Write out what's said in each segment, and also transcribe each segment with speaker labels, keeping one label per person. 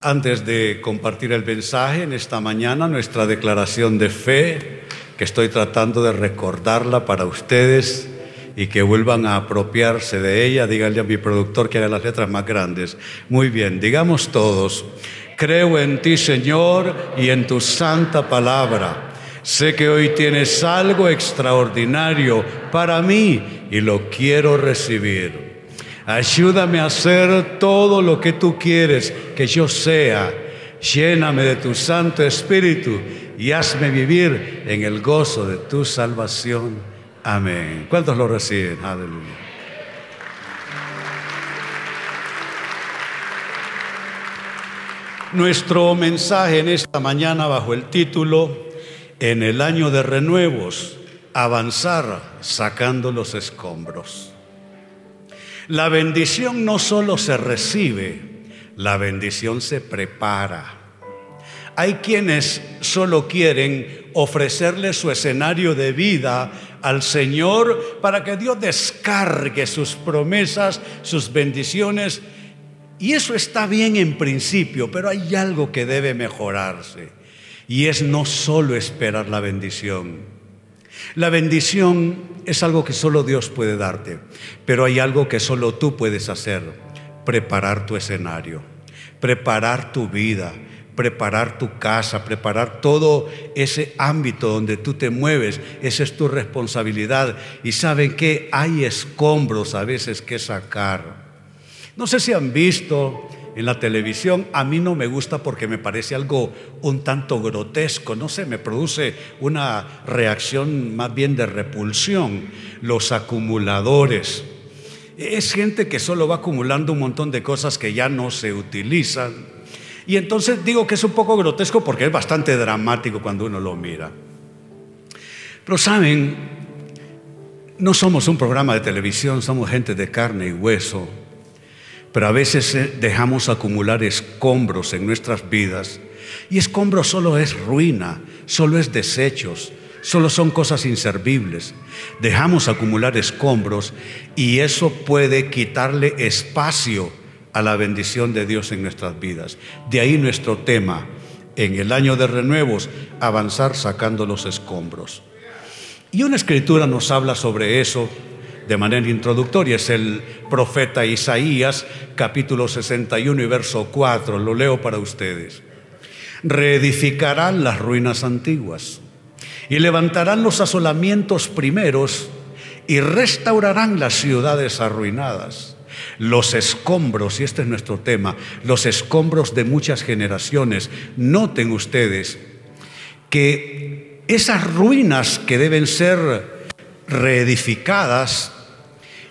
Speaker 1: Antes de compartir el mensaje en esta mañana, nuestra declaración de fe, que estoy tratando de recordarla para ustedes y que vuelvan a apropiarse de ella, díganle a mi productor que haga las letras más grandes. Muy bien, digamos todos, creo en ti Señor y en tu santa palabra. Sé que hoy tienes algo extraordinario para mí y lo quiero recibir. Ayúdame a hacer todo lo que tú quieres que yo sea. Lléname de tu Santo Espíritu y hazme vivir en el gozo de tu salvación. Amén. ¿Cuántos lo reciben? Aleluya. Nuestro mensaje en esta mañana bajo el título En el año de renuevos, avanzar sacando los escombros. La bendición no solo se recibe, la bendición se prepara. Hay quienes solo quieren ofrecerle su escenario de vida al Señor para que Dios descargue sus promesas, sus bendiciones. Y eso está bien en principio, pero hay algo que debe mejorarse. Y es no solo esperar la bendición, la bendición es algo que solo Dios puede darte, pero hay algo que solo tú puedes hacer, preparar tu escenario, preparar tu vida, preparar tu casa, preparar todo ese ámbito donde tú te mueves. Esa es tu responsabilidad. Y saben que hay escombros a veces que sacar. No sé si han visto en la televisión, a mí no me gusta porque me parece algo un tanto grotesco, no sé, me produce una reacción más bien de repulsión. Los acumuladores. Es gente que solo va acumulando un montón de cosas que ya no se utilizan. Y entonces digo que es un poco grotesco porque es bastante dramático cuando uno lo mira. Pero saben, no somos un programa de televisión, somos gente de carne y hueso. Pero a veces eh, dejamos acumular escombros en nuestras vidas y escombros solo es ruina, solo es desechos, solo son cosas inservibles. Dejamos acumular escombros y eso puede quitarle espacio a la bendición de Dios en nuestras vidas. De ahí nuestro tema, en el año de renuevos, avanzar sacando los escombros. Y una escritura nos habla sobre eso de manera introductoria. Es el profeta Isaías, capítulo 61 y verso 4. Lo leo para ustedes. Reedificarán las ruinas antiguas y levantarán los asolamientos primeros y restaurarán las ciudades arruinadas. Los escombros, y este es nuestro tema, los escombros de muchas generaciones. Noten ustedes que esas ruinas que deben ser reedificadas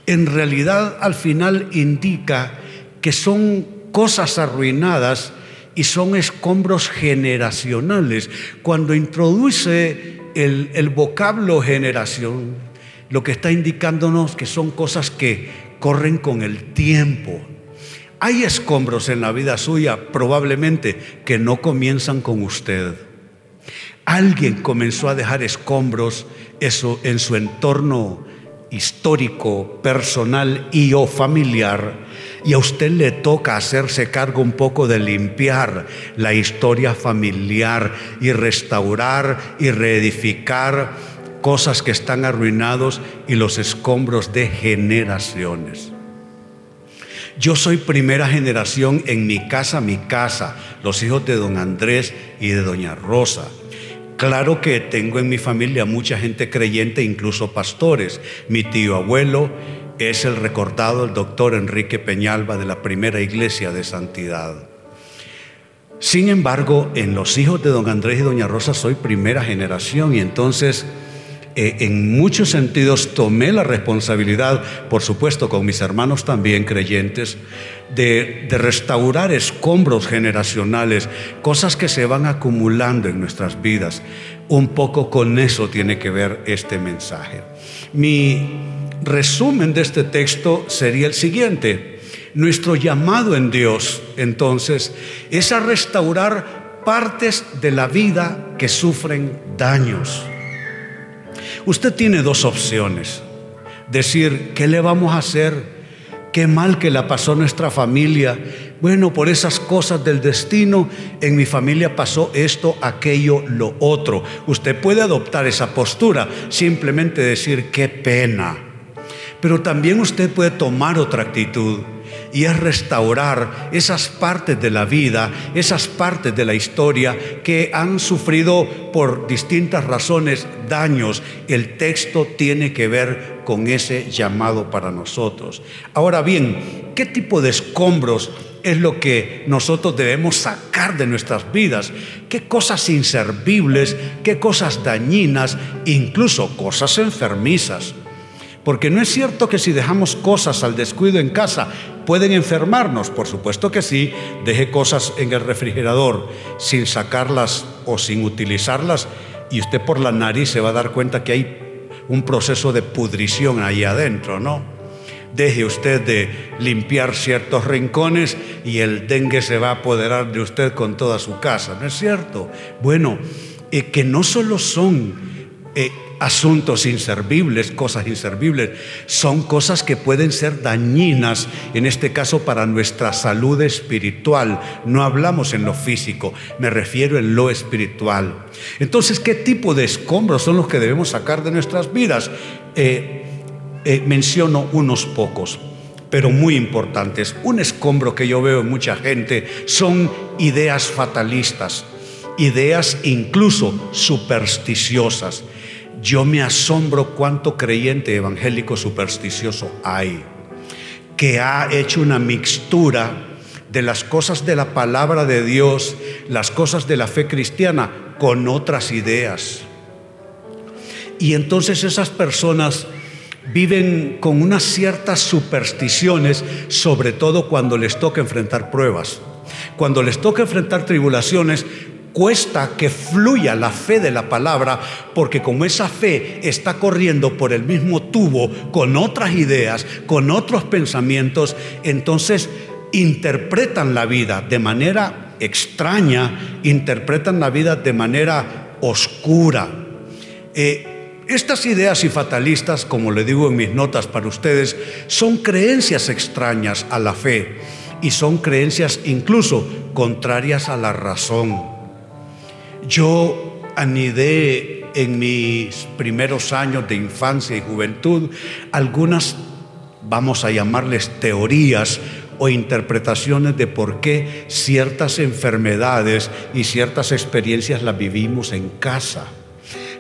Speaker 1: en realidad al final indica que son cosas arruinadas y son escombros generacionales. Cuando introduce el, vocablo generación, lo que está indicándonos que son cosas que corren con el tiempo. Hay escombros en la vida suya, probablemente, que no comienzan con usted. Alguien comenzó a dejar escombros eso en su entorno histórico, personal y o familiar, y a usted le toca hacerse cargo un poco de limpiar la historia familiar y restaurar y reedificar cosas que están arruinados y los escombros de generaciones. Yo soy primera generación en mi casa, mi casa, los hijos de don Andrés y de doña Rosa. Claro que tengo en mi familia mucha gente creyente, incluso pastores. Mi tío abuelo es el recordado, el doctor Enrique Peñalba de la primera iglesia de santidad. Sin embargo, en los hijos de don Andrés y doña Rosa soy primera generación y entonces eh, en muchos sentidos tomé la responsabilidad, por supuesto con mis hermanos también creyentes, de, restaurar escombros generacionales, cosas que se van acumulando en nuestras vidas. Un poco con eso tiene que ver este mensaje. Mi resumen de este texto sería el siguiente. Nuestro llamado en Dios, entonces, es a restaurar partes de la vida que sufren daños Usted tiene dos opciones. Decir, ¿qué le vamos a hacer? Qué mal que la pasó nuestra familia. bueno, por esas cosas del destino, en mi familia pasó esto, aquello, lo otro. Usted puede adoptar esa postura, simplemente decir, qué pena. Pero también usted puede tomar otra actitud y es restaurar esas partes de la vida, esas partes de la historia que han sufrido por distintas razones daños. El texto tiene que ver con ese llamado para nosotros. Ahora bien, ¿qué tipo de escombros es lo que nosotros debemos sacar de nuestras vidas? ¿Qué cosas inservibles, qué cosas dañinas, incluso cosas enfermizas? Porque no es cierto que si dejamos cosas al descuido en casa, pueden enfermarnos. Por supuesto que sí, deje cosas en el refrigerador sin sacarlas o sin utilizarlas y usted por la nariz se va a dar cuenta que hay un proceso de pudrición ahí adentro, ¿no? Deje usted de limpiar ciertos rincones y el dengue se va a apoderar de usted con toda su casa, ¿no es cierto? Bueno, eh, que no solo son eh, asuntos inservibles, cosas inservibles, son cosas que pueden ser dañinas, en este caso para nuestra salud espiritual. No hablamos en lo físico, me refiero en lo espiritual. Entonces, ¿qué tipo de escombros son los que debemos sacar de nuestras vidas? Eh, eh, menciono unos pocos pero muy importantes. Un escombro que yo veo en mucha gente son ideas fatalistas, ideas incluso supersticiosas. Yo me asombro cuánto creyente evangélico supersticioso hay, que ha hecho una mixtura de las cosas de la palabra de Dios, las cosas de la fe cristiana, con otras ideas. Y entonces esas personas viven con unas ciertas supersticiones, sobre todo cuando les toca enfrentar pruebas. Cuando les toca enfrentar tribulaciones, cuesta que fluya la fe de la palabra, porque como esa fe está corriendo por el mismo tubo con otras ideas, con otros pensamientos, entonces interpretan la vida de manera extraña, interpretan la vida de manera oscura. Eh, estas ideas y fatalistas, como le digo en mis notas para ustedes, son creencias extrañas a la fe y son creencias incluso contrarias a la razón. Yo anidé en mis primeros años de infancia y juventud algunas, vamos a llamarles teorías o interpretaciones de por qué ciertas enfermedades y ciertas experiencias las vivimos en casa.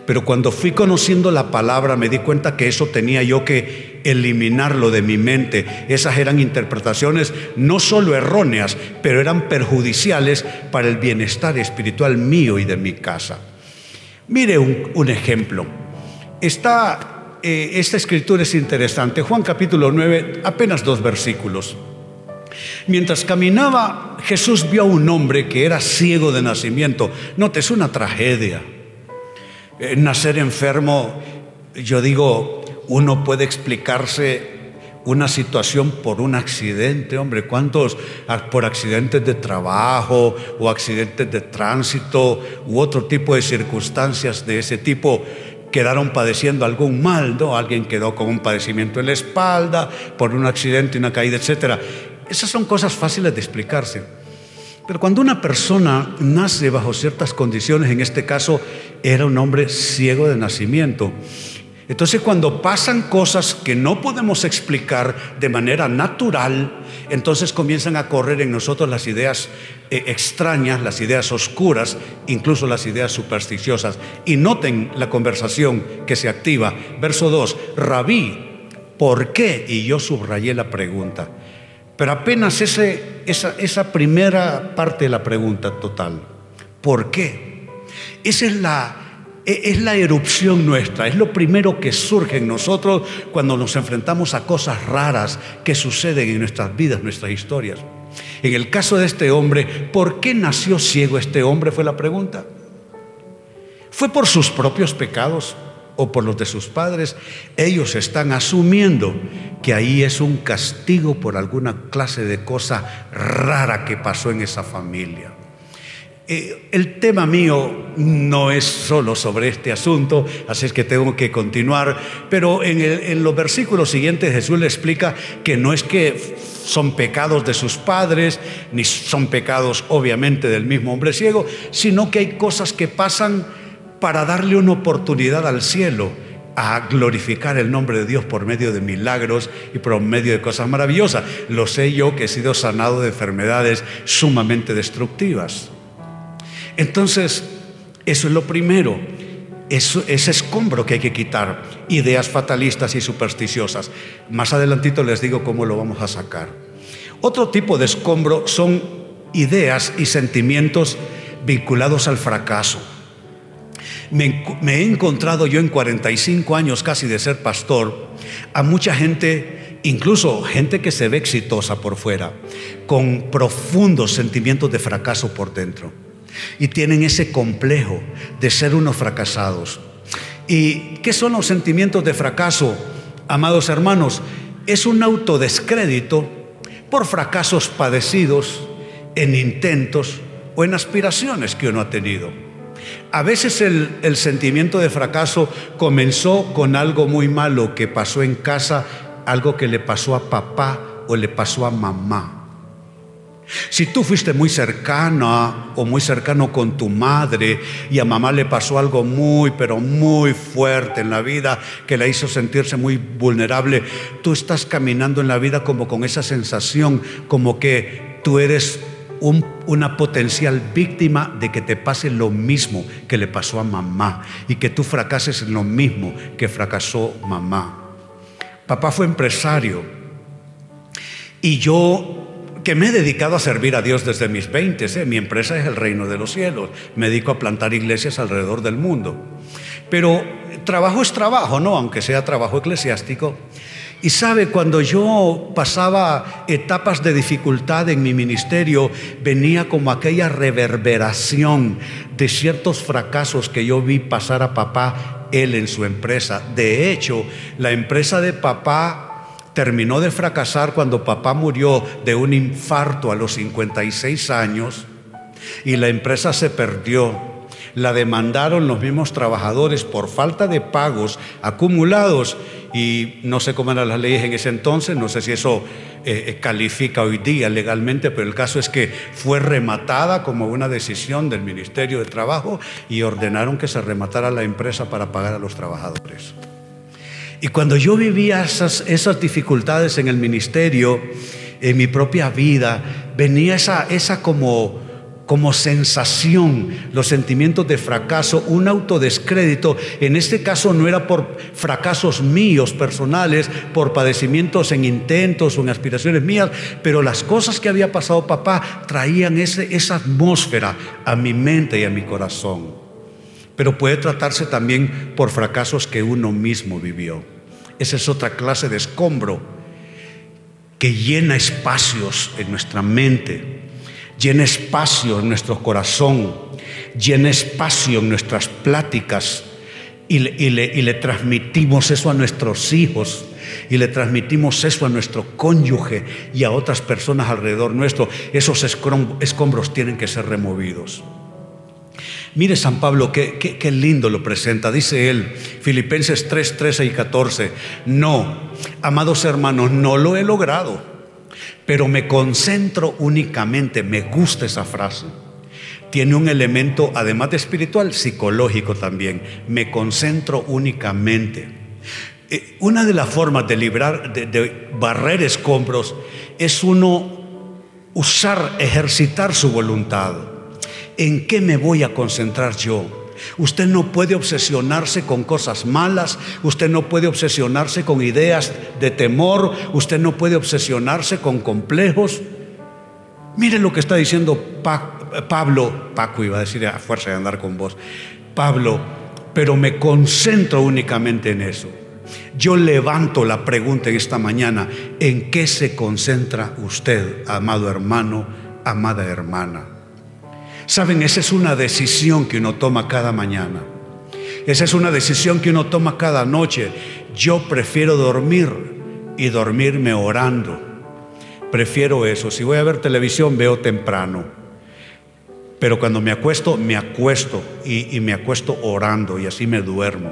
Speaker 1: Pero cuando fui conociendo la palabra me di cuenta que eso tenía yo que eliminarlo de mi mente. Esas eran interpretaciones no solo erróneas, pero eran perjudiciales para el bienestar espiritual mío y de mi casa. Mire un, ejemplo. Está, eh, esta escritura es interesante. Juan capítulo 9, apenas dos versículos. Mientras caminaba, Jesús vio a un hombre que era ciego de nacimiento. Note, es una tragedia. Eh, nacer enfermo, yo digo, uno puede explicarse una situación por un accidente, hombre, ¿cuántos por accidentes de trabajo o accidentes de tránsito u otro tipo de circunstancias de ese tipo quedaron padeciendo algún mal, ¿no? Alguien quedó con un padecimiento en la espalda por un accidente, una caída, etcétera. Esas son cosas fáciles de explicarse. Pero cuando una persona nace bajo ciertas condiciones, en este caso era un hombre ciego de nacimiento, entonces cuando pasan cosas que no podemos explicar de manera natural, entonces comienzan a correr en nosotros las ideas eh, extrañas, las ideas oscuras, incluso las ideas supersticiosas. Y noten la conversación que se activa. Verso 2, rabí, ¿por qué? Y yo subrayé la pregunta. Pero apenas esa, esa primera parte de la pregunta total, ¿por qué? Esa es la, es la erupción nuestra, es lo primero que surge en nosotros cuando nos enfrentamos a cosas raras que suceden en nuestras vidas, nuestras historias. En el caso de este hombre, ¿por qué nació ciego este hombre? Fue la pregunta. ¿Fue por sus propios pecados? o por los de sus padres, ellos están asumiendo que ahí es un castigo por alguna clase de cosa rara que pasó en esa familia. Eh, el tema mío no es solo sobre este asunto, así es que tengo que continuar, pero en, en, los versículos siguientes Jesús le explica que no es que son pecados de sus padres, ni son pecados obviamente del mismo hombre ciego, sino que hay cosas que pasan para darle una oportunidad al cielo a glorificar el nombre de Dios por medio de milagros y por medio de cosas maravillosas. Lo sé yo que he sido sanado de enfermedades sumamente destructivas. Entonces, eso es lo primero. Eso, ese escombro que hay que quitar, ideas fatalistas y supersticiosas. Más adelantito les digo cómo lo vamos a sacar. Otro tipo de escombro son ideas y sentimientos vinculados al fracaso. Me, he encontrado yo en 45 años casi de ser pastor a mucha gente, incluso gente que se ve exitosa por fuera, con profundos sentimientos de fracaso por dentro. Y tienen ese complejo de ser unos fracasados. ¿Y qué son los sentimientos de fracaso, amados hermanos? Es un autodescrédito por fracasos padecidos en intentos o en aspiraciones que uno ha tenido. A veces el, sentimiento de fracaso comenzó con algo muy malo que pasó en casa, algo que le pasó a papá o le pasó a mamá. Si tú fuiste muy cercana o muy cercano con tu madre y a mamá le pasó algo muy, pero muy fuerte en la vida que la hizo sentirse muy vulnerable, tú estás caminando en la vida como con esa sensación, como que tú eres una potencial víctima de que te pase lo mismo que le pasó a mamá y que tú fracases en lo mismo que fracasó mamá. Papá fue empresario y yo que me he dedicado a servir a Dios desde mis 20, ¿eh? mi empresa es el reino de los cielos, me dedico a plantar iglesias alrededor del mundo. Pero trabajo es trabajo, ¿no? Aunque sea trabajo eclesiástico. Y sabe, cuando yo pasaba etapas de dificultad en mi ministerio, venía como aquella reverberación de ciertos fracasos que yo vi pasar a papá, él en su empresa. De hecho, la empresa de papá terminó de fracasar cuando papá murió de un infarto a los 56 años y la empresa se perdió la demandaron los mismos trabajadores por falta de pagos acumulados y no sé cómo eran las leyes en ese entonces, no sé si eso eh, eh, califica hoy día legalmente, pero el caso es que fue rematada como una decisión del Ministerio de Trabajo y ordenaron que se rematara la empresa para pagar a los trabajadores. Y cuando yo vivía esas, dificultades en el ministerio, en mi propia vida, venía esa, esa como sensación los sentimientos de fracaso, un autodescrédito. En este caso no era por fracasos míos personales, por padecimientos en intentos o en aspiraciones mías, pero las cosas que había pasado papá traían esa atmósfera a mi mente y a mi corazón. Pero puede tratarse también por fracasos que uno mismo vivió. Esa es otra clase de escombro que llena espacios en nuestra mente llena espacio en nuestro corazón, llena espacio en nuestras pláticas y le, transmitimos eso a nuestros hijos y le transmitimos eso a nuestro cónyuge y a otras personas alrededor nuestro. Esos escombros tienen que ser removidos. Mire San Pablo, qué, qué, lindo lo presenta. Dice él, Filipenses 3, 13 y 14, no, amados hermanos, no lo he logrado pero me concentro únicamente, me gusta esa frase. Tiene un elemento, además de espiritual, psicológico también. Me concentro únicamente. Eh, una de las formas de librar, de, de barrer escombros, es uno usar, ejercitar su voluntad. ¿En qué me voy a concentrar yo? Usted no puede obsesionarse con cosas malas, usted no puede obsesionarse con ideas de temor, usted no puede obsesionarse con complejos. Mire lo que está diciendo Pablo, Paco iba a decir a fuerza de andar con vos, Pablo, pero me concentro únicamente en eso. Yo levanto la pregunta en esta mañana, ¿en qué se concentra usted, amado hermano, amada hermana? Saben, esa es una decisión que uno toma cada mañana. Esa es una decisión que uno toma cada noche. Yo prefiero dormir y dormirme orando. Prefiero eso. Si voy a ver televisión, veo temprano. Pero cuando me acuesto, me acuesto y, me acuesto orando y así me duermo.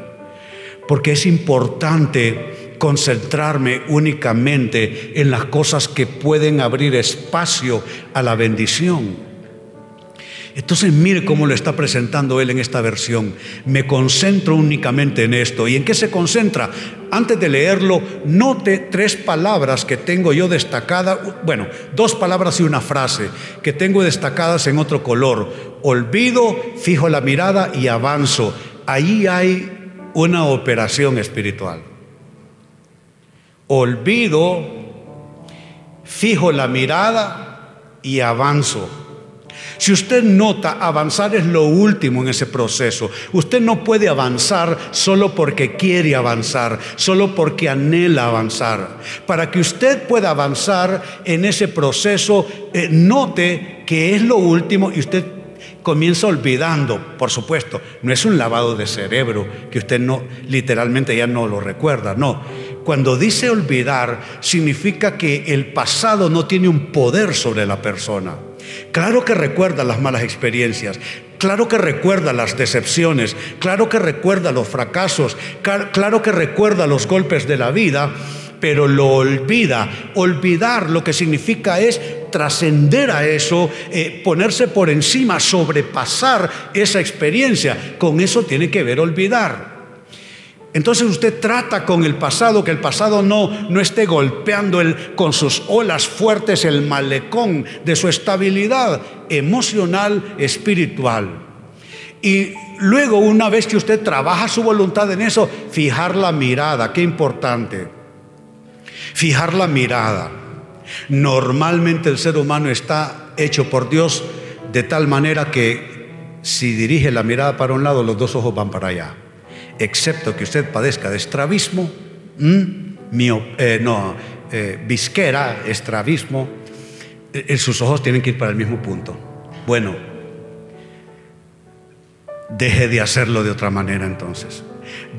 Speaker 1: Porque es importante concentrarme únicamente en las cosas que pueden abrir espacio a la bendición. Entonces mire cómo lo está presentando él en esta versión. Me concentro únicamente en esto. ¿Y en qué se concentra? Antes de leerlo, note tres palabras que tengo yo destacadas, bueno, dos palabras y una frase que tengo destacadas en otro color. Olvido, fijo la mirada y avanzo. Ahí hay una operación espiritual. Olvido, fijo la mirada y avanzo. Si usted nota, avanzar es lo último en ese proceso. Usted no puede avanzar solo porque quiere avanzar, solo porque anhela avanzar. Para que usted pueda avanzar en ese proceso, eh, note que es lo último y usted comienza olvidando, por supuesto, no es un lavado de cerebro que usted no literalmente ya no lo recuerda, no. Cuando dice olvidar significa que el pasado no tiene un poder sobre la persona. Claro que recuerda las malas experiencias, claro que recuerda las decepciones, claro que recuerda los fracasos, claro que recuerda los golpes de la vida, pero lo olvida. Olvidar lo que significa es trascender a eso, eh, ponerse por encima, sobrepasar esa experiencia. Con eso tiene que ver olvidar. Entonces usted trata con el pasado, que el pasado no, no esté golpeando el, con sus olas fuertes el malecón de su estabilidad emocional, espiritual. Y luego, una vez que usted trabaja su voluntad en eso, fijar la mirada, qué importante. Fijar la mirada. Normalmente el ser humano está hecho por Dios de tal manera que si dirige la mirada para un lado, los dos ojos van para allá excepto que usted padezca de estrabismo, eh, no, eh, visquera, estrabismo, eh, sus ojos tienen que ir para el mismo punto. Bueno, deje de hacerlo de otra manera entonces.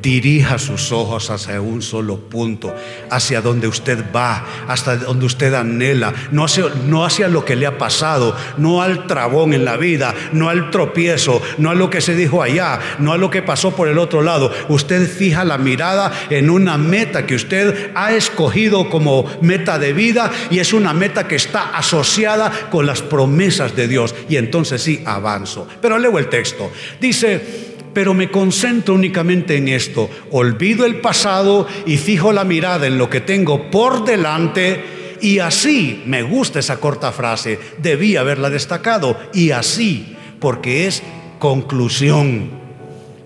Speaker 1: Dirija sus ojos hacia un solo punto, hacia donde usted va, hasta donde usted anhela, no hacia, no hacia lo que le ha pasado, no al trabón en la vida, no al tropiezo, no a lo que se dijo allá, no a lo que pasó por el otro lado. Usted fija la mirada en una meta que usted ha escogido como meta de vida y es una meta que está asociada con las promesas de Dios. Y entonces sí, avanzo. Pero leo el texto. Dice, pero me concentro únicamente en esto. Olvido el pasado y fijo la mirada en lo que tengo por delante y así, me gusta esa corta frase, debí haberla destacado, y así, porque es conclusión,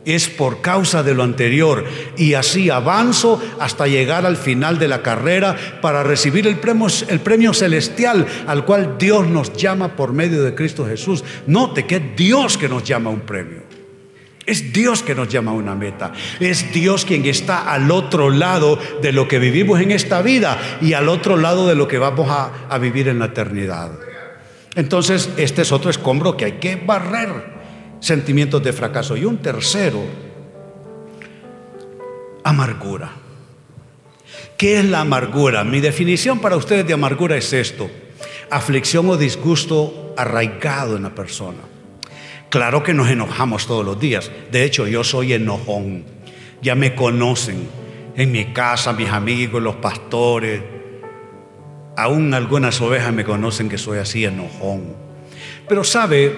Speaker 1: es por causa de lo anterior, y así avanzo hasta llegar al final de la carrera para recibir el premio, el premio celestial al cual Dios nos llama por medio de Cristo Jesús. Note que es Dios que nos llama un premio. Es Dios que nos llama a una meta. Es Dios quien está al otro lado de lo que vivimos en esta vida y al otro lado de lo que vamos a, vivir en la eternidad. Entonces, este es otro escombro que hay que barrer. Sentimientos de fracaso. Y un tercero, amargura. ¿Qué es la amargura? Mi definición para ustedes de amargura es esto. Aflicción o disgusto arraigado en la persona. Claro que nos enojamos todos los días. De hecho, yo soy enojón. Ya me conocen. En mi casa, mis amigos, los pastores. Aún algunas ovejas me conocen que soy así enojón. Pero sabe,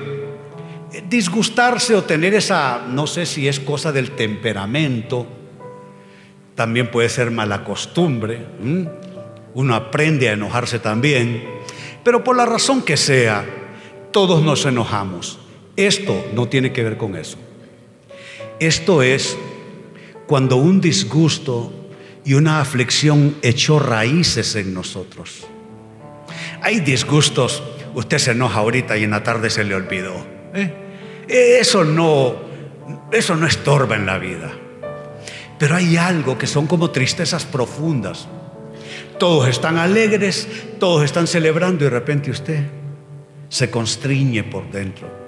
Speaker 1: disgustarse o tener esa, no sé si es cosa del temperamento, también puede ser mala costumbre. Uno aprende a enojarse también. Pero por la razón que sea, todos nos enojamos. Esto no tiene que ver con eso. Esto es cuando un disgusto y una aflicción echó raíces en nosotros. Hay disgustos, usted se enoja ahorita y en la tarde se le olvidó. ¿eh? Eso no, eso no estorba en la vida. Pero hay algo que son como tristezas profundas. Todos están alegres, todos están celebrando y de repente usted se constriñe por dentro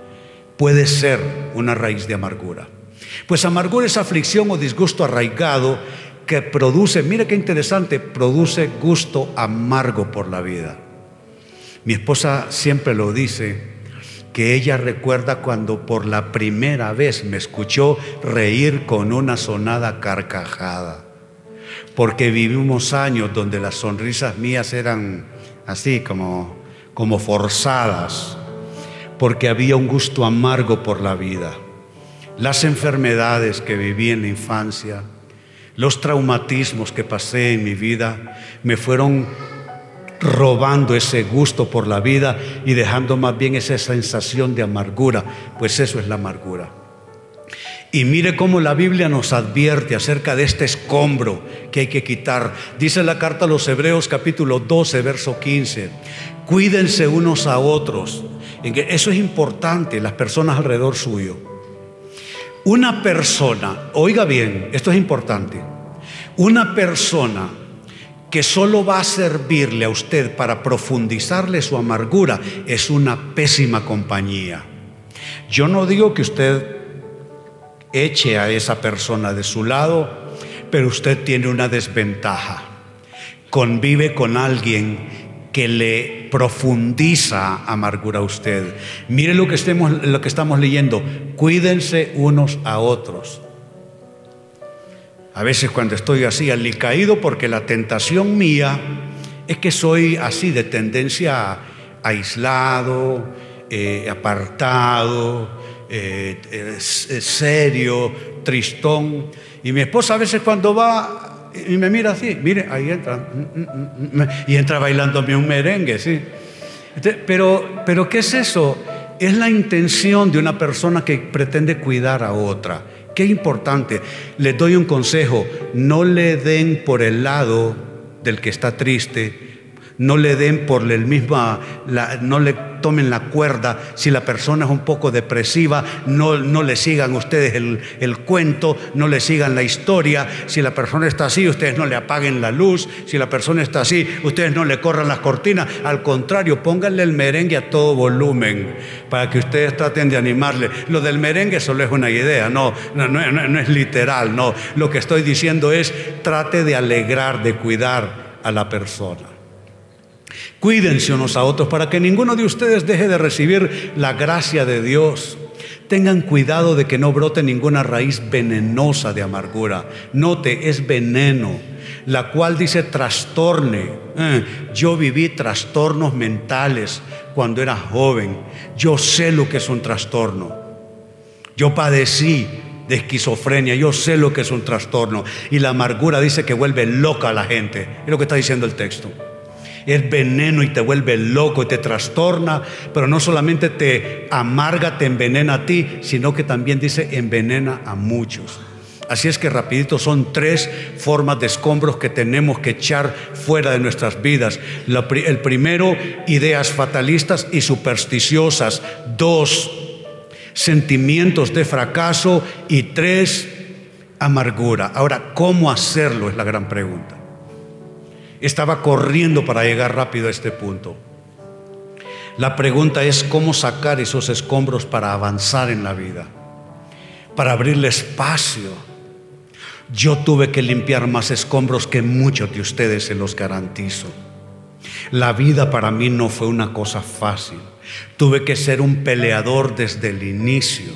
Speaker 1: puede ser una raíz de amargura. Pues amargura es aflicción o disgusto arraigado que produce, mire qué interesante, produce gusto amargo por la vida. Mi esposa siempre lo dice, que ella recuerda cuando por la primera vez me escuchó reír con una sonada carcajada. Porque vivimos años donde las sonrisas mías eran así como, como forzadas, porque había un gusto amargo por la vida. Las enfermedades que viví en la infancia, los traumatismos que pasé en mi vida, me fueron robando ese gusto por la vida y dejando más bien esa sensación de amargura, pues eso es la amargura. Y mire cómo la Biblia nos advierte acerca de este escombro que hay que quitar. Dice la carta a los Hebreos capítulo 12, verso 15. Cuídense unos a otros. Eso es importante, las personas alrededor suyo. Una persona, oiga bien, esto es importante. Una persona que solo va a servirle a usted para profundizarle su amargura es una pésima compañía. Yo no digo que usted eche a esa persona de su lado, pero usted tiene una desventaja. Convive con alguien que le profundiza amargura a usted. Mire lo que, estemos, lo que estamos leyendo. Cuídense unos a otros. A veces cuando estoy así alicaído, porque la tentación mía es que soy así de tendencia aislado, eh, apartado, eh, serio, tristón. Y mi esposa a veces cuando va y me mira así, mire, ahí entra, mm, mm, mm, y entra bailándome un merengue, sí. Pero, pero ¿qué es eso? Es la intención de una persona que pretende cuidar a otra. Qué importante. Les doy un consejo. No le den por el lado del que está triste. No le den por el mismo, no le tomen la cuerda. Si la persona es un poco depresiva, no, no le sigan ustedes el, el, cuento, no le sigan la historia. Si la persona está así, ustedes no le apaguen la luz. Si la persona está así, ustedes no le corran las cortinas. Al contrario, pónganle el merengue a todo volumen para que ustedes traten de animarle. Lo del merengue solo es una idea, no, no, no, no es literal, no. Lo que estoy diciendo es trate de alegrar, de cuidar a la persona. Cuídense unos a otros para que ninguno de ustedes deje de recibir la gracia de Dios. Tengan cuidado de que no brote ninguna raíz venenosa de amargura. Note, es veneno, la cual dice trastorne. Eh, yo viví trastornos mentales cuando era joven. Yo sé lo que es un trastorno. Yo padecí de esquizofrenia. Yo sé lo que es un trastorno. Y la amargura dice que vuelve loca a la gente. Es lo que está diciendo el texto es veneno y te vuelve loco y te trastorna, pero no solamente te amarga, te envenena a ti, sino que también dice envenena a muchos. Así es que rapidito son tres formas de escombros que tenemos que echar fuera de nuestras vidas. el primero, ideas fatalistas y supersticiosas. Dos, sentimientos de fracaso. Y tres, amargura. Ahora, ¿cómo hacerlo? Es la gran pregunta estaba corriendo para llegar rápido a este punto. La pregunta es cómo sacar esos escombros para avanzar en la vida, para abrirle espacio. Yo tuve que limpiar más escombros que muchos de ustedes, se los garantizo. La vida para mí no fue una cosa fácil. Tuve que ser un peleador desde el inicio.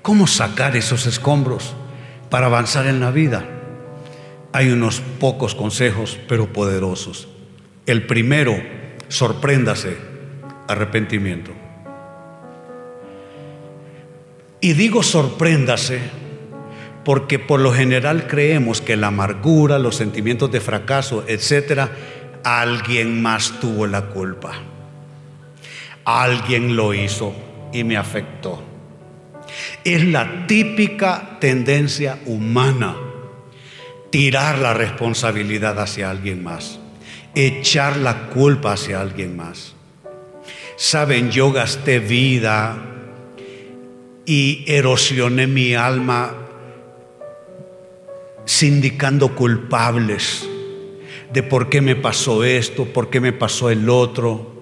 Speaker 1: ¿Cómo sacar esos escombros? Para avanzar en la vida. Hay unos pocos consejos, pero poderosos. El primero, sorpréndase, arrepentimiento. Y digo sorpréndase porque por lo general creemos que la amargura, los sentimientos de fracaso, etcétera, alguien más tuvo la culpa. Alguien lo hizo y me afectó. Es la típica tendencia humana tirar la responsabilidad hacia alguien más, echar la culpa hacia alguien más. Saben, yo gasté vida y erosioné mi alma sindicando culpables de por qué me pasó esto, por qué me pasó el otro.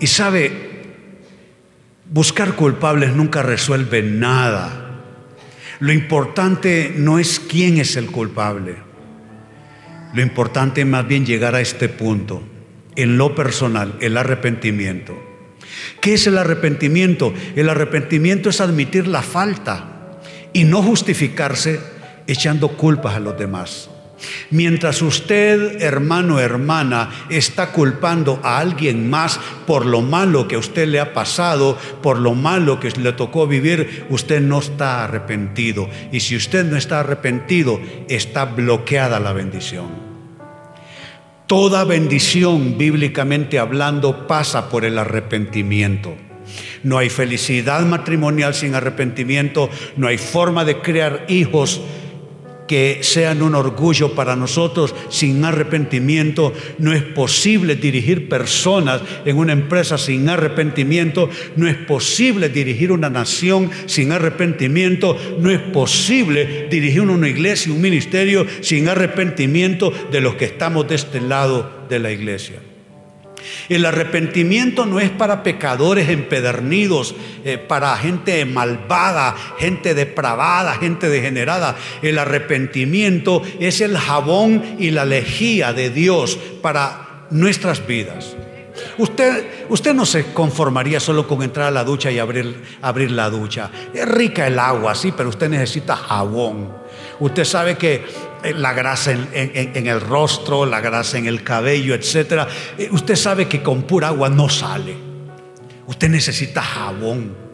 Speaker 1: Y sabe, Buscar culpables nunca resuelve nada. Lo importante no es quién es el culpable. Lo importante es más bien llegar a este punto, en lo personal, el arrepentimiento. ¿Qué es el arrepentimiento? El arrepentimiento es admitir la falta y no justificarse echando culpas a los demás. Mientras usted, hermano, hermana, está culpando a alguien más por lo malo que a usted le ha pasado, por lo malo que le tocó vivir, usted no está arrepentido. Y si usted no está arrepentido, está bloqueada la bendición. Toda bendición, bíblicamente hablando, pasa por el arrepentimiento. No hay felicidad matrimonial sin arrepentimiento, no hay forma de crear hijos que sean un orgullo para nosotros sin arrepentimiento. No es posible dirigir personas en una empresa sin arrepentimiento. No es posible dirigir una nación sin arrepentimiento. No es posible dirigir una iglesia, un ministerio sin arrepentimiento de los que estamos de este lado de la iglesia. El arrepentimiento no es para pecadores empedernidos, eh, para gente malvada, gente depravada, gente degenerada. El arrepentimiento es el jabón y la lejía de Dios para nuestras vidas. Usted, usted no se conformaría solo con entrar a la ducha y abrir, abrir la ducha. Es rica el agua, sí, pero usted necesita jabón. Usted sabe que eh, la grasa en, el rostro, la grasa en el cabello, etc. Eh, usted sabe que con pura agua no sale. Usted necesita jabón.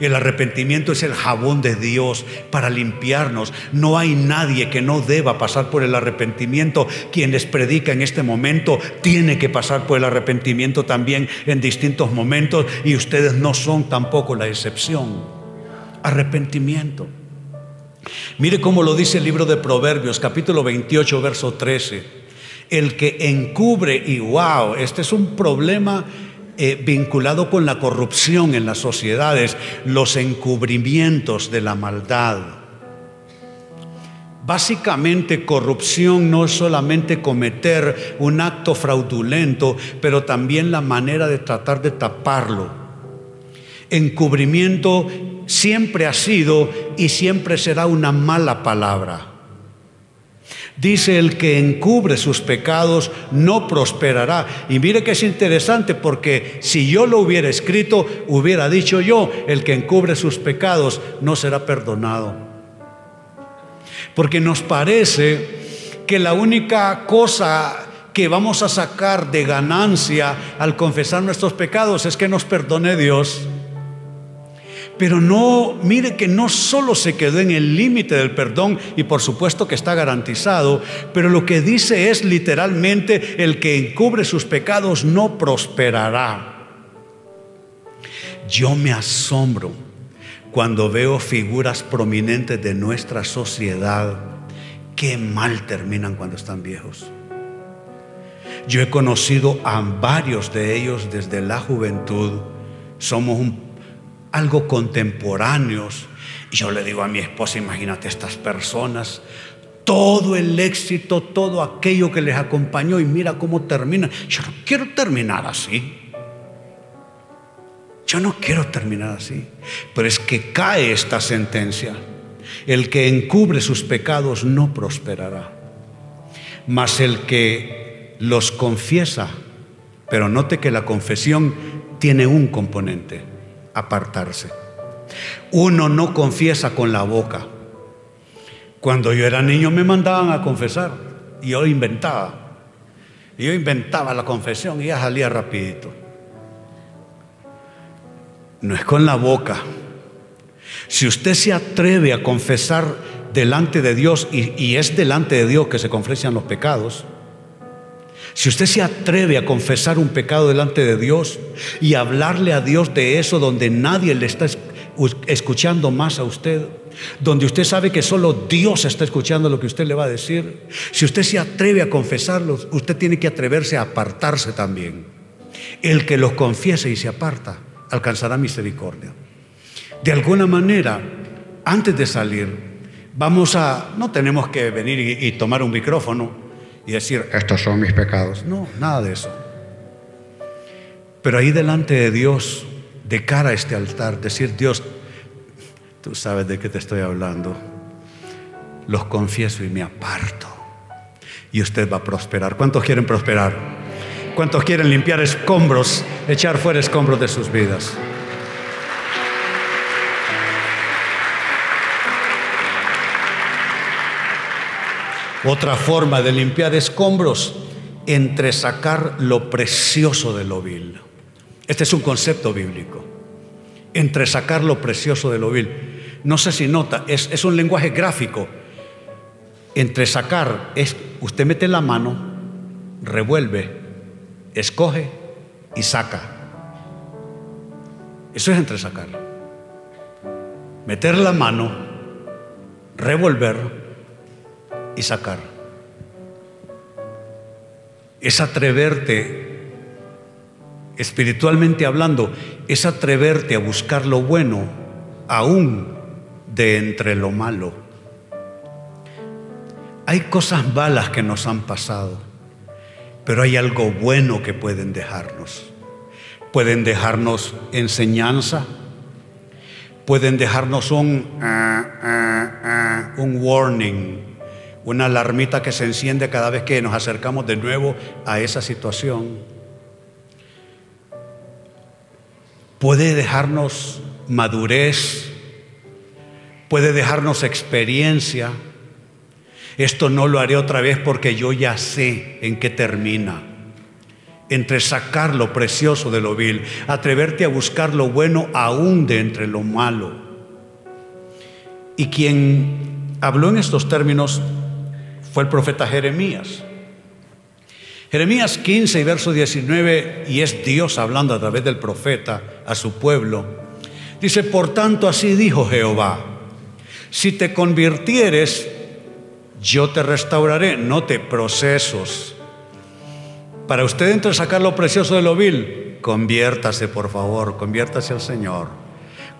Speaker 1: El arrepentimiento es el jabón de Dios para limpiarnos. No hay nadie que no deba pasar por el arrepentimiento. Quien les predica en este momento tiene que pasar por el arrepentimiento también en distintos momentos y ustedes no son tampoco la excepción. Arrepentimiento. Mire cómo lo dice el libro de Proverbios, capítulo 28, verso 13. El que encubre, y wow, este es un problema eh, vinculado con la corrupción en las sociedades, los encubrimientos de la maldad. Básicamente corrupción no es solamente cometer un acto fraudulento, pero también la manera de tratar de taparlo. Encubrimiento siempre ha sido y siempre será una mala palabra. Dice el que encubre sus pecados no prosperará. Y mire que es interesante porque si yo lo hubiera escrito, hubiera dicho yo, el que encubre sus pecados no será perdonado. Porque nos parece que la única cosa que vamos a sacar de ganancia al confesar nuestros pecados es que nos perdone Dios. Pero no, mire que no solo se quedó en el límite del perdón y por supuesto que está garantizado, pero lo que dice es literalmente el que encubre sus pecados no prosperará. Yo me asombro cuando veo figuras prominentes de nuestra sociedad que mal terminan cuando están viejos. Yo he conocido a varios de ellos desde la juventud. Somos un algo contemporáneos. Y yo le digo a mi esposa, imagínate estas personas, todo el éxito, todo aquello que les acompañó y mira cómo termina. Yo no quiero terminar así. Yo no quiero terminar así. Pero es que cae esta sentencia. El que encubre sus pecados no prosperará. Mas el que los confiesa, pero note que la confesión tiene un componente apartarse. Uno no confiesa con la boca. Cuando yo era niño me mandaban a confesar y yo inventaba. Yo inventaba la confesión y ya salía rapidito. No es con la boca. Si usted se atreve a confesar delante de Dios y, y es delante de Dios que se confesan los pecados, si usted se atreve a confesar un pecado delante de Dios y hablarle a Dios de eso donde nadie le está escuchando más a usted, donde usted sabe que solo Dios está escuchando lo que usted le va a decir, si usted se atreve a confesarlo, usted tiene que atreverse a apartarse también. El que los confiese y se aparta alcanzará misericordia. De alguna manera, antes de salir, vamos a, no tenemos que venir y, y tomar un micrófono y decir, estos son mis pecados. No, nada de eso. Pero ahí delante de Dios, de cara a este altar, decir, Dios, tú sabes de qué te estoy hablando. Los confieso y me aparto. y usted va a prosperar. ¿Cuántos quieren prosperar? ¿Cuántos quieren limpiar escombros, echar fuera escombros de sus vidas? Otra forma de limpiar escombros, entresacar lo precioso de lo vil. Este es un concepto bíblico. Entresacar lo precioso de lo vil. No sé si nota, es, es un lenguaje gráfico. Entresacar es, usted mete la mano, revuelve, escoge y saca. Eso es entresacar. Meter la mano, revolver, y sacar. Es atreverte, espiritualmente hablando, es atreverte a buscar lo bueno aún de entre lo malo. Hay cosas malas que nos han pasado, pero hay algo bueno que pueden dejarnos. Pueden dejarnos enseñanza, pueden dejarnos un, ah, ah, ah, un warning, una alarmita que se enciende cada vez que nos acercamos de nuevo a esa situación. Puede dejarnos madurez, puede dejarnos experiencia. Esto no lo haré otra vez porque yo ya sé en qué termina. Entre sacar lo precioso de lo vil, atreverte a buscar lo bueno aún de entre lo malo. Y quien habló en estos términos fue el profeta Jeremías. Jeremías 15 y verso 19, y es Dios hablando a través del profeta a su pueblo. Dice, por tanto así dijo Jehová, si te convirtieres, yo te restauraré, no te procesos. Para usted entre sacar lo precioso de lo vil, conviértase por favor, conviértase al Señor.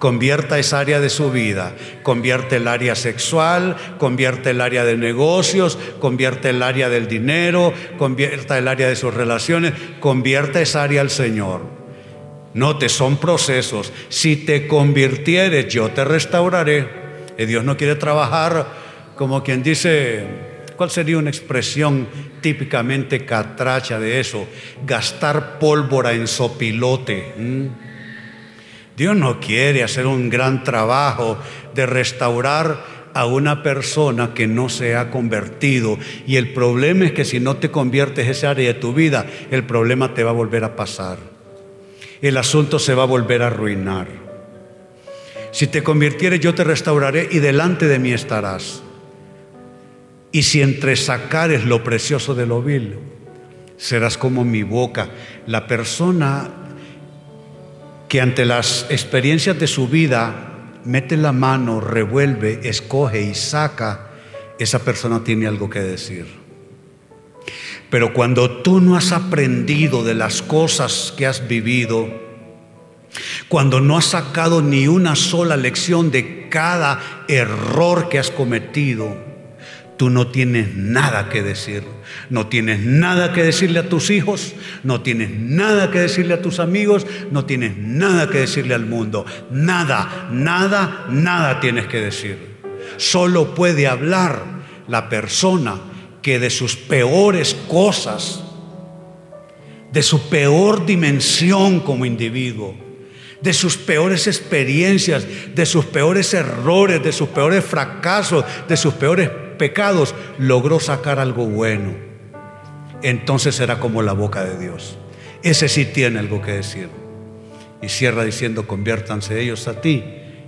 Speaker 1: Convierta esa área de su vida, convierte el área sexual, convierte el área de negocios, convierte el área del dinero, convierta el área de sus relaciones, convierta esa área al Señor. Note, son procesos. Si te convirtieres, yo te restauraré. Y Dios no quiere trabajar como quien dice, ¿cuál sería una expresión típicamente catracha de eso? Gastar pólvora en sopilote. Dios no quiere hacer un gran trabajo de restaurar a una persona que no se ha convertido. Y el problema es que si no te conviertes esa área de tu vida, el problema te va a volver a pasar. El asunto se va a volver a arruinar. Si te convirtieres, yo te restauraré y delante de mí estarás. Y si entre sacares lo precioso de lo vil, serás como mi boca. La persona que ante las experiencias de su vida mete la mano, revuelve, escoge y saca, esa persona tiene algo que decir. Pero cuando tú no has aprendido de las cosas que has vivido, cuando no has sacado ni una sola lección de cada error que has cometido, tú no tienes nada que decir. No tienes nada que decirle a tus hijos, no tienes nada que decirle a tus amigos, no tienes nada que decirle al mundo. Nada, nada, nada tienes que decir. Solo puede hablar la persona que de sus peores cosas, de su peor dimensión como individuo, de sus peores experiencias, de sus peores errores, de sus peores fracasos, de sus peores pecados, logró sacar algo bueno, entonces será como la boca de Dios. Ese sí tiene algo que decir. Y cierra diciendo, conviértanse ellos a ti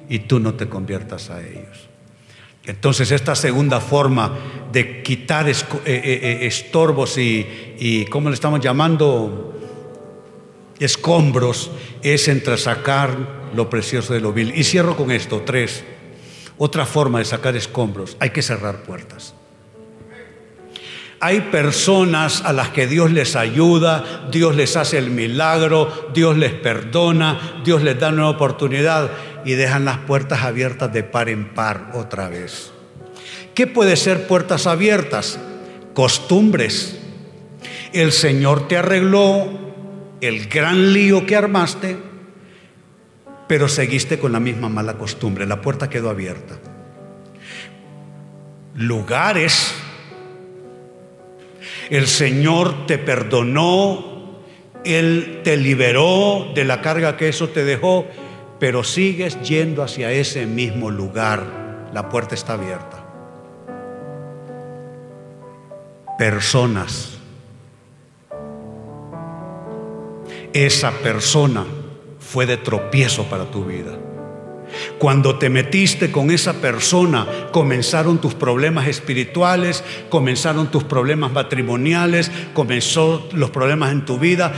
Speaker 1: y tú no te conviertas a ellos. Entonces esta segunda forma de quitar eh, eh, eh, estorbos y, y, ¿cómo le estamos llamando? Escombros, es entre sacar lo precioso de lo vil. Y cierro con esto, tres. Otra forma de sacar escombros, hay que cerrar puertas. Hay personas a las que Dios les ayuda, Dios les hace el milagro, Dios les perdona, Dios les da nueva oportunidad y dejan las puertas abiertas de par en par otra vez. ¿Qué puede ser puertas abiertas? Costumbres. El Señor te arregló el gran lío que armaste pero seguiste con la misma mala costumbre, la puerta quedó abierta. Lugares, El Señor te perdonó, Él te liberó de la carga que eso te dejó, pero sigues yendo hacia ese mismo lugar. La puerta está abierta. Personas. Esa persona fue de tropiezo para tu vida. Cuando te metiste con esa persona, comenzaron tus problemas espirituales, comenzaron tus problemas matrimoniales, comenzó los problemas en tu vida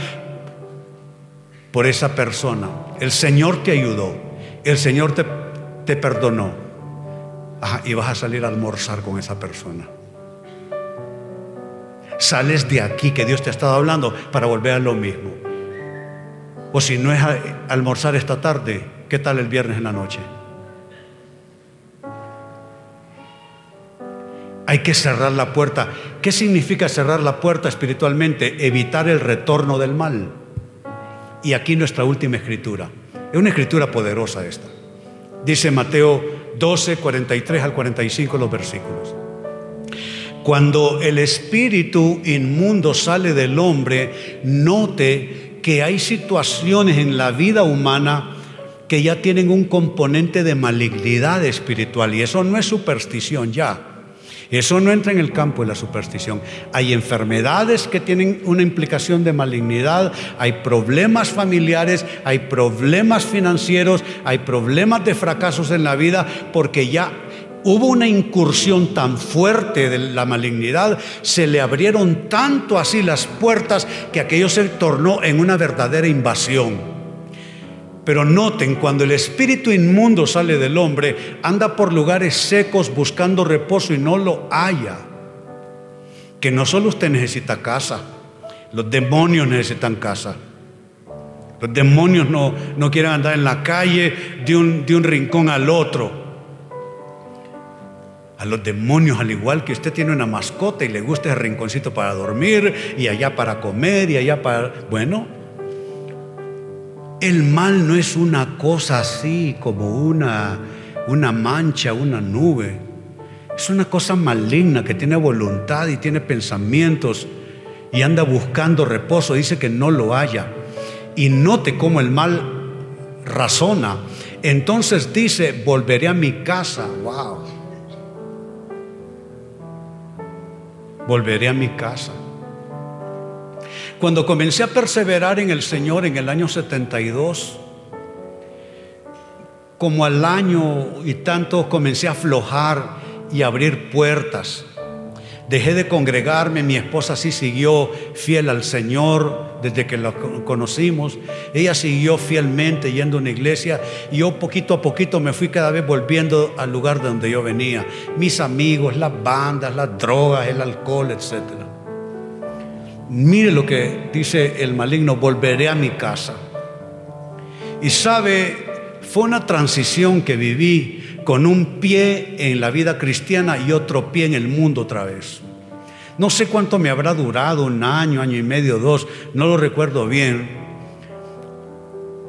Speaker 1: por esa persona. El Señor te ayudó, el Señor te, te perdonó. y vas a salir a almorzar con esa persona. Sales de aquí que Dios te ha estado hablando para volver a lo mismo. O si no es almorzar esta tarde, ¿Qué tal el viernes en la noche? Hay que cerrar la puerta. ¿Qué significa cerrar la puerta espiritualmente? Evitar el retorno del mal. Y aquí nuestra última escritura. Es una escritura poderosa esta. Dice Mateo 12, 43 al 45 los versículos. Cuando el espíritu inmundo sale del hombre, note que hay situaciones en la vida humana que ya tienen un componente de malignidad espiritual y eso no es superstición ya. Eso no entra en el campo de la superstición. Hay enfermedades que tienen una implicación de malignidad, hay problemas familiares, hay problemas financieros, hay problemas de fracasos en la vida, porque ya hubo una incursión tan fuerte de la malignidad, se le abrieron tanto así las puertas que aquello se tornó en una verdadera invasión. Pero noten, cuando el espíritu inmundo sale del hombre, anda por lugares secos buscando reposo y no lo haya. Que no solo usted necesita casa, los demonios necesitan casa. Los demonios no, no quieren andar en la calle de un, de un rincón al otro. A los demonios, al igual que usted tiene una mascota y le gusta el rinconcito para dormir y allá para comer y allá para... Bueno, el mal no es una cosa así como una, una mancha, una nube. Es una cosa maligna que tiene voluntad y tiene pensamientos y anda buscando reposo. Dice que no lo haya. Y note cómo el mal razona. Entonces dice, volveré a mi casa. Wow. Volveré a mi casa. Cuando comencé a perseverar en el Señor en el año 72, como al año y tanto comencé a aflojar y abrir puertas. Dejé de congregarme, mi esposa sí siguió fiel al Señor desde que la conocimos. Ella siguió fielmente yendo a una iglesia y yo poquito a poquito me fui cada vez volviendo al lugar de donde yo venía. Mis amigos, las bandas, las drogas, el alcohol, etcétera. Mire lo que dice el maligno, volveré a mi casa. Y sabe, fue una transición que viví con un pie en la vida cristiana y otro pie en el mundo otra vez. No sé cuánto me habrá durado, un año, año y medio, dos, no lo recuerdo bien.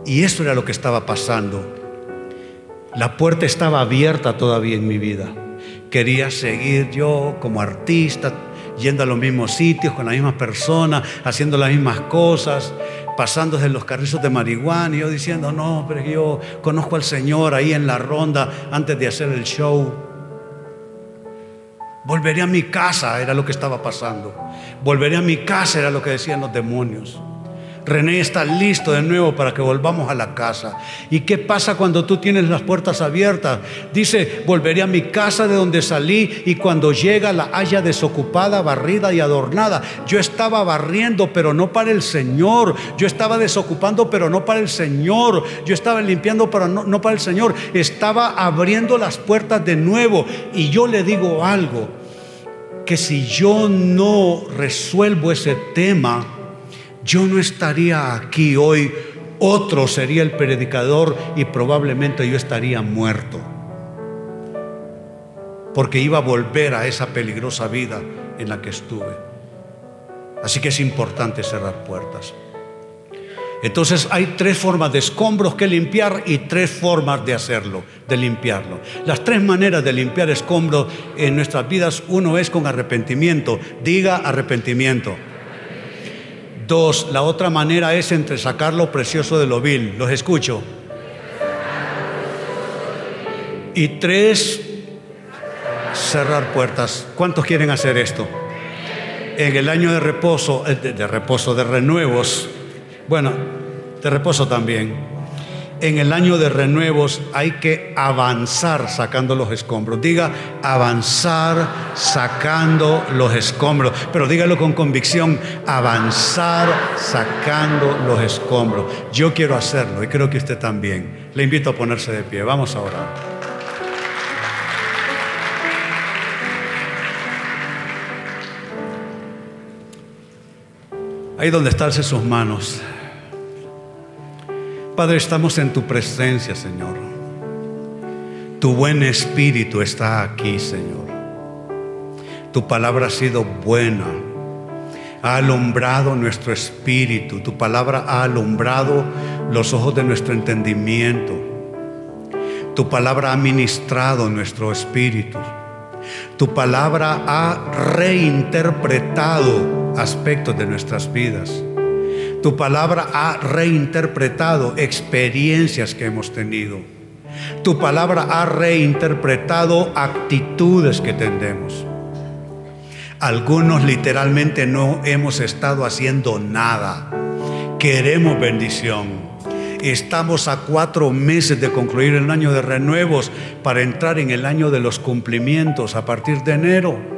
Speaker 1: Y eso era lo que estaba pasando. La puerta estaba abierta todavía en mi vida. Quería seguir yo como artista, yendo a los mismos sitios, con las mismas personas, haciendo las mismas cosas, pasando desde los carrizos de marihuana y yo diciendo, no, pero yo conozco al Señor ahí en la ronda antes de hacer el show. Volveré a mi casa, era lo que estaba pasando. Volveré a mi casa, era lo que decían los demonios. René está listo de nuevo para que volvamos a la casa. ¿Y qué pasa cuando tú tienes las puertas abiertas? Dice, volveré a mi casa de donde salí y cuando llega la haya desocupada, barrida y adornada. Yo estaba barriendo, pero no para el Señor. Yo estaba desocupando, pero no para el Señor. Yo estaba limpiando, pero no, para el Señor. Estaba abriendo las puertas de nuevo. Y yo le digo algo, que si yo no resuelvo ese tema, yo no estaría aquí hoy, otro sería el predicador y probablemente yo estaría muerto. Porque iba a volver a esa peligrosa vida en la que estuve. Así que es importante cerrar puertas. Entonces hay tres formas de escombros que limpiar y tres formas de hacerlo, de limpiarlo. Las tres maneras de limpiar escombros en nuestras vidas, uno es con arrepentimiento, diga arrepentimiento. Dos, la otra manera es entre sacar lo precioso de lo vil, los escucho. Y tres, cerrar puertas. ¿Cuántos quieren hacer esto? En el año de reposo, eh, de, reposo, de renuevos, bueno, de reposo también. En el año de renuevos hay que avanzar sacando los escombros. Diga avanzar sacando los escombros. Pero dígalo con convicción, avanzar sacando los escombros. Yo quiero hacerlo y creo que usted también. Le invito a ponerse de pie. Vamos a orar. Ahí donde están sus manos. Padre, estamos en tu presencia, Señor. Tu buen espíritu está aquí, Señor. Tu palabra ha sido buena. Ha alumbrado nuestro espíritu. Tu palabra ha alumbrado los ojos de nuestro entendimiento. Tu palabra ha ministrado nuestro espíritu. Tu palabra ha reinterpretado aspectos de nuestras vidas. Tu palabra ha reinterpretado experiencias que hemos tenido. Tu palabra ha reinterpretado actitudes que tendemos. Algunos literalmente no hemos estado haciendo nada. Queremos bendición. Estamos a cuatro meses de concluir el año de renuevos para entrar en el año de los cumplimientos a partir de enero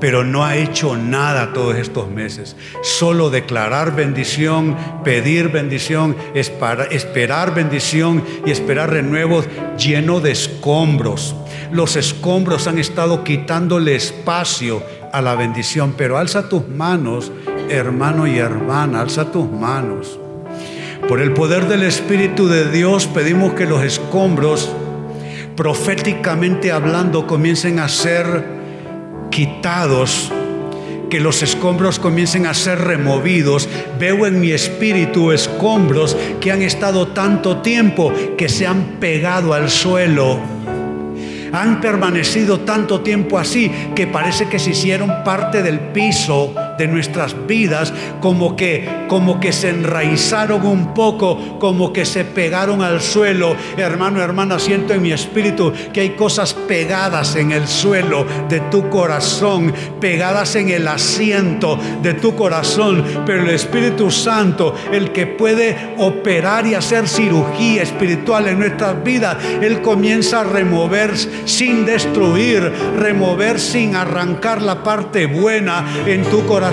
Speaker 1: pero no ha hecho nada todos estos meses. Solo declarar bendición, pedir bendición, esperar bendición y esperar renuevos lleno de escombros. Los escombros han estado quitándole espacio a la bendición, pero alza tus manos, hermano y hermana, alza tus manos. Por el poder del Espíritu de Dios pedimos que los escombros, proféticamente hablando, comiencen a ser quitados, que los escombros comiencen a ser removidos. Veo en mi espíritu escombros que han estado tanto tiempo que se han pegado al suelo. Han permanecido tanto tiempo así que parece que se hicieron parte del piso de nuestras vidas, como que, como que se enraizaron un poco, como que se pegaron al suelo. Hermano, hermana, siento en mi espíritu que hay cosas pegadas en el suelo de tu corazón, pegadas en el asiento de tu corazón, pero el Espíritu Santo, el que puede operar y hacer cirugía espiritual en nuestras vidas, Él comienza a remover sin destruir, remover sin arrancar la parte buena en tu corazón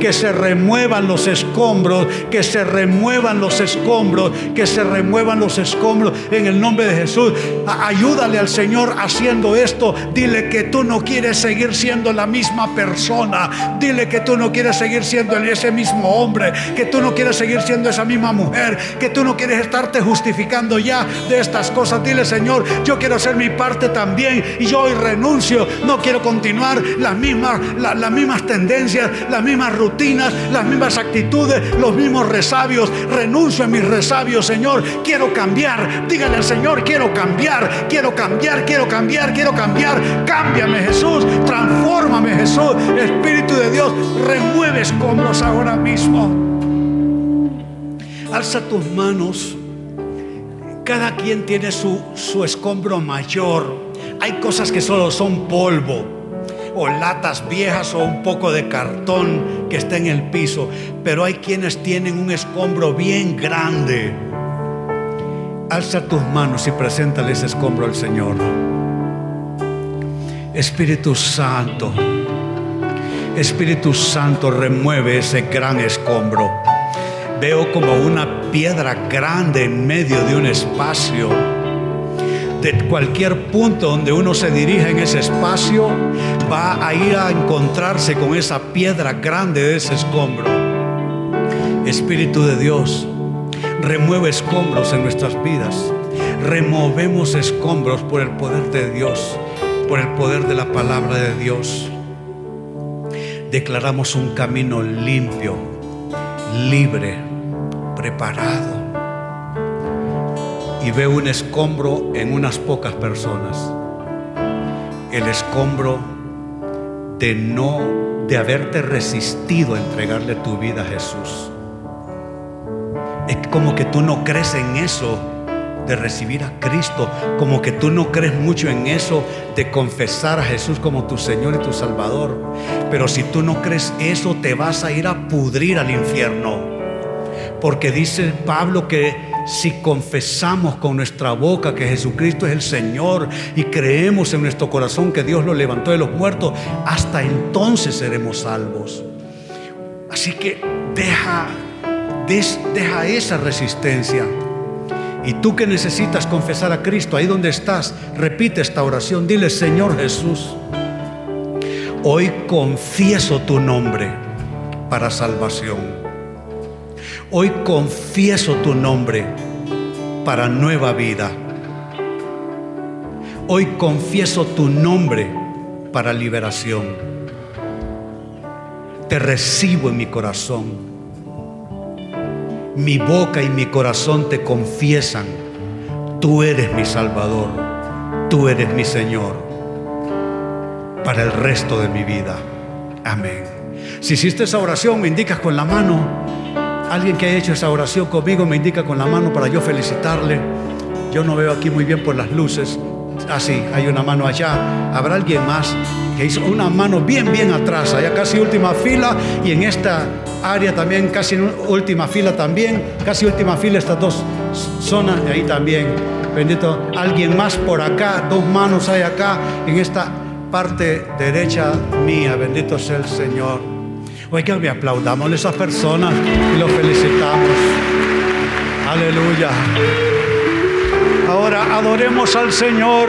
Speaker 1: que se remuevan los escombros, que se remuevan los escombros, que se remuevan los escombros en el nombre de Jesús. Ayúdale al Señor haciendo esto. Dile que tú no quieres seguir siendo la misma persona. Dile que tú no quieres seguir siendo ese mismo hombre, que tú no quieres seguir siendo esa misma mujer, que tú no quieres estarte justificando ya de estas cosas. Dile, Señor, yo quiero hacer mi parte también y yo hoy renuncio. No quiero continuar las mismas, las mismas tendencias, las mismas rutinas, las mismas actitudes, los mismos resabios. Renuncio a mis resabios, Señor. Quiero cambiar. Dígale al Señor, quiero cambiar, quiero cambiar, quiero cambiar, quiero cambiar. Cámbiame, Jesús. Transfórmame, Jesús. Espíritu de Dios, remueve escombros ahora mismo. Alza tus manos. Cada quien tiene su, su escombro mayor. Hay cosas que solo son polvo o latas viejas o un poco de cartón que está en el piso, pero hay quienes tienen un escombro bien grande. Alza tus manos y preséntale ese escombro al Señor. Espíritu Santo, Espíritu Santo, remueve ese gran escombro. Veo como una piedra grande en medio de un espacio de cualquier punto donde uno se dirija en ese espacio, va a ir a encontrarse con esa piedra grande de ese escombro. Espíritu de Dios, remueve escombros en nuestras vidas. Removemos escombros por el poder de Dios, por el poder de la palabra de Dios. Declaramos un camino limpio, libre, preparado. Y veo un escombro en unas pocas personas. El escombro de no, de haberte resistido a entregarle tu vida a Jesús. Es como que tú no crees en eso de recibir a Cristo, como que tú no crees mucho en eso de confesar a Jesús como tu Señor y tu Salvador. Pero si tú no crees eso, te vas a ir a pudrir al infierno. Porque dice Pablo que si confesamos con nuestra boca que Jesucristo es el Señor y creemos en nuestro corazón que Dios lo levantó de los muertos, hasta entonces seremos salvos. Así que deja, deja esa resistencia. Y tú que necesitas confesar a Cristo, ahí donde estás, repite esta oración. Dile, Señor Jesús, hoy confieso tu nombre para salvación. Hoy confieso tu nombre para nueva vida. Hoy confieso tu nombre para liberación. Te recibo en mi corazón mi boca y mi corazón te confiesan, tú eres mi Salvador, tú eres mi Señor, para el resto de mi vida. Amén. Si hiciste esa oración, me indicas con la mano. Alguien que haya hecho esa oración conmigo me indica con la mano para yo felicitarle. Yo no veo aquí muy bien por las luces. Ah, sí, hay una mano allá. ¿Habrá alguien más que hizo una mano bien, bien atrás, allá casi última fila y en esta área también, casi en última fila también, casi última fila estas dos zonas, de ahí también. Bendito, alguien más por acá, dos manos hay acá, en esta parte derecha mía, bendito sea el Señor. Oiga, me aplaudamos a esas personas y los felicitamos. Aleluya. Ahora adoremos al Señor.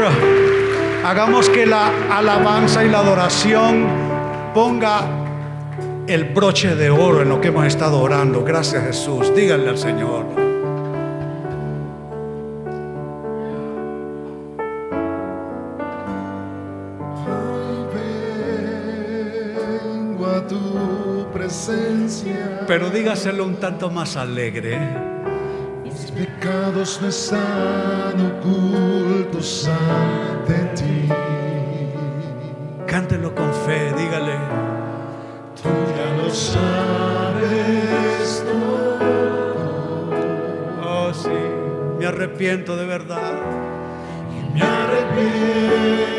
Speaker 1: Hagamos que la alabanza y la adoración ponga el broche de oro en lo que hemos estado orando. Gracias Jesús. Díganle al Señor.
Speaker 2: Presencia.
Speaker 1: Pero dígaselo un tanto más alegre.
Speaker 2: Mis pecados no están ocultos ante ti.
Speaker 1: Cántelo con fe, dígale.
Speaker 2: Tú ya lo sabes todo.
Speaker 1: Oh, sí, me arrepiento de verdad.
Speaker 2: Y me arrepiento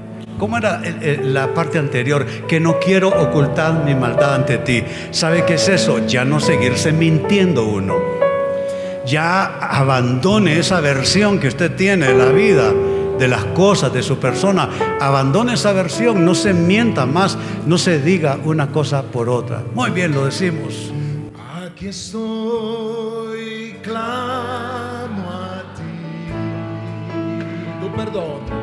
Speaker 1: ¿cómo era la parte anterior? Que no quiero ocultar mi maldad ante ti. ¿Sabe qué es eso? Ya no seguirse mintiendo uno. Ya abandone esa versión que usted tiene de la vida, de las cosas, de su persona. Abandone esa versión, no se mienta más, no se diga una cosa por otra. Muy bien, lo decimos.
Speaker 2: Aquí estoy, clamo a ti. Tu perdón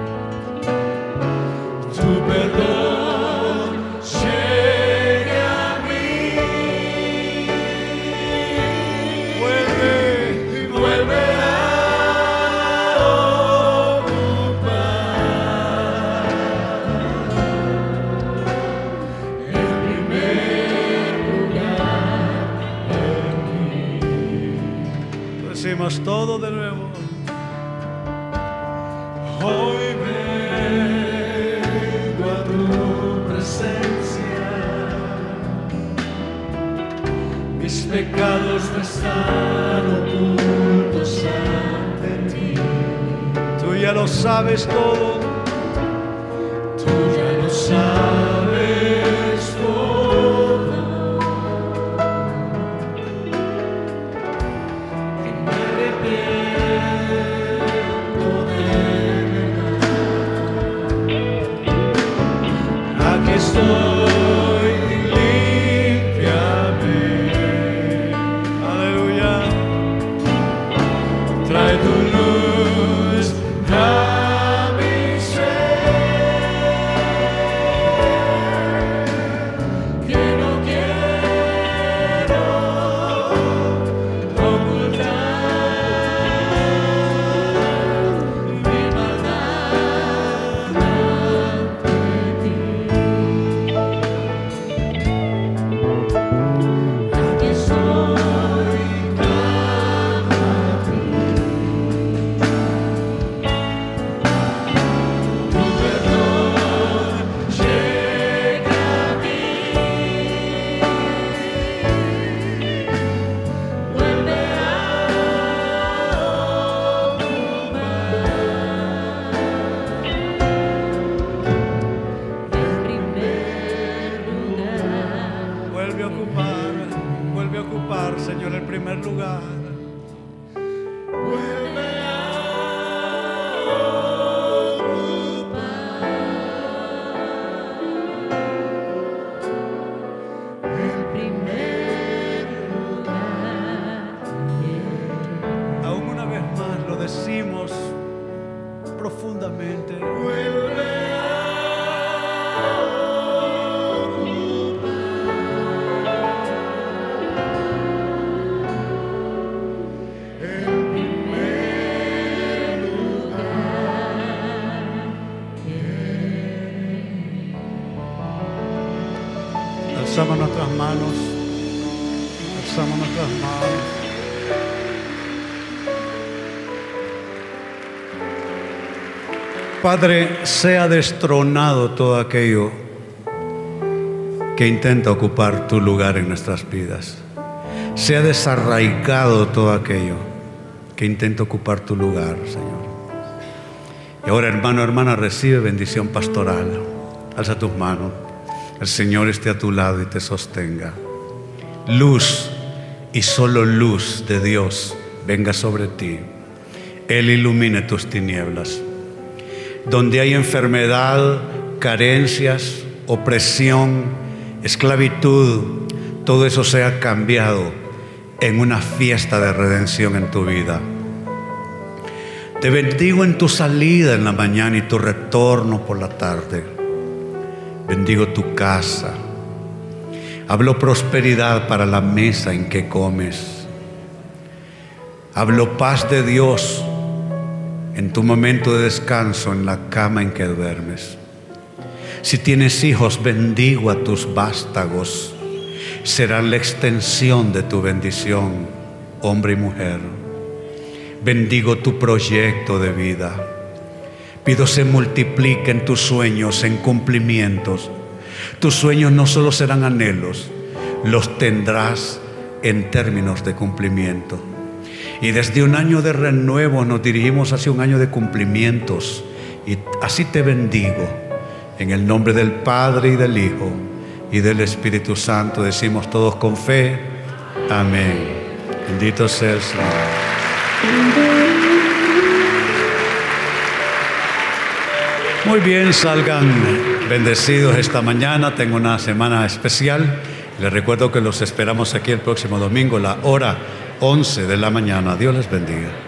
Speaker 1: sabes todo. Padre, sea destronado todo aquello que intenta ocupar tu lugar en nuestras vidas. Sea desarraigado todo aquello que intenta ocupar tu lugar, Señor. Y ahora, hermano, hermana, recibe bendición pastoral. Alza tus manos. El Señor esté a tu lado y te sostenga. Luz y solo luz de Dios venga sobre ti. Él ilumine tus tinieblas. Donde hay enfermedad, carencias, opresión, esclavitud, todo eso sea cambiado en una fiesta de redención en tu vida. Te bendigo en tu salida en la mañana y tu retorno por la tarde. Bendigo tu casa. Hablo prosperidad para la mesa en que comes. Hablo paz de Dios en tu momento de descanso en la cama en que duermes. Si tienes hijos, bendigo a tus vástagos. Serán la extensión de tu bendición, hombre y mujer. Bendigo tu proyecto de vida. Pido se multipliquen tus sueños en cumplimientos. Tus sueños no solo serán anhelos, los tendrás en términos de cumplimiento. Y desde un año de renuevo nos dirigimos hacia un año de cumplimientos. Y así te bendigo. En el nombre del Padre y del Hijo y del Espíritu Santo decimos todos con fe. Amén. Bendito sea el Señor. Muy bien, salgan bendecidos esta mañana. Tengo una semana especial. Les recuerdo que los esperamos aquí el próximo domingo, la hora 11 de la mañana. Dios les bendiga.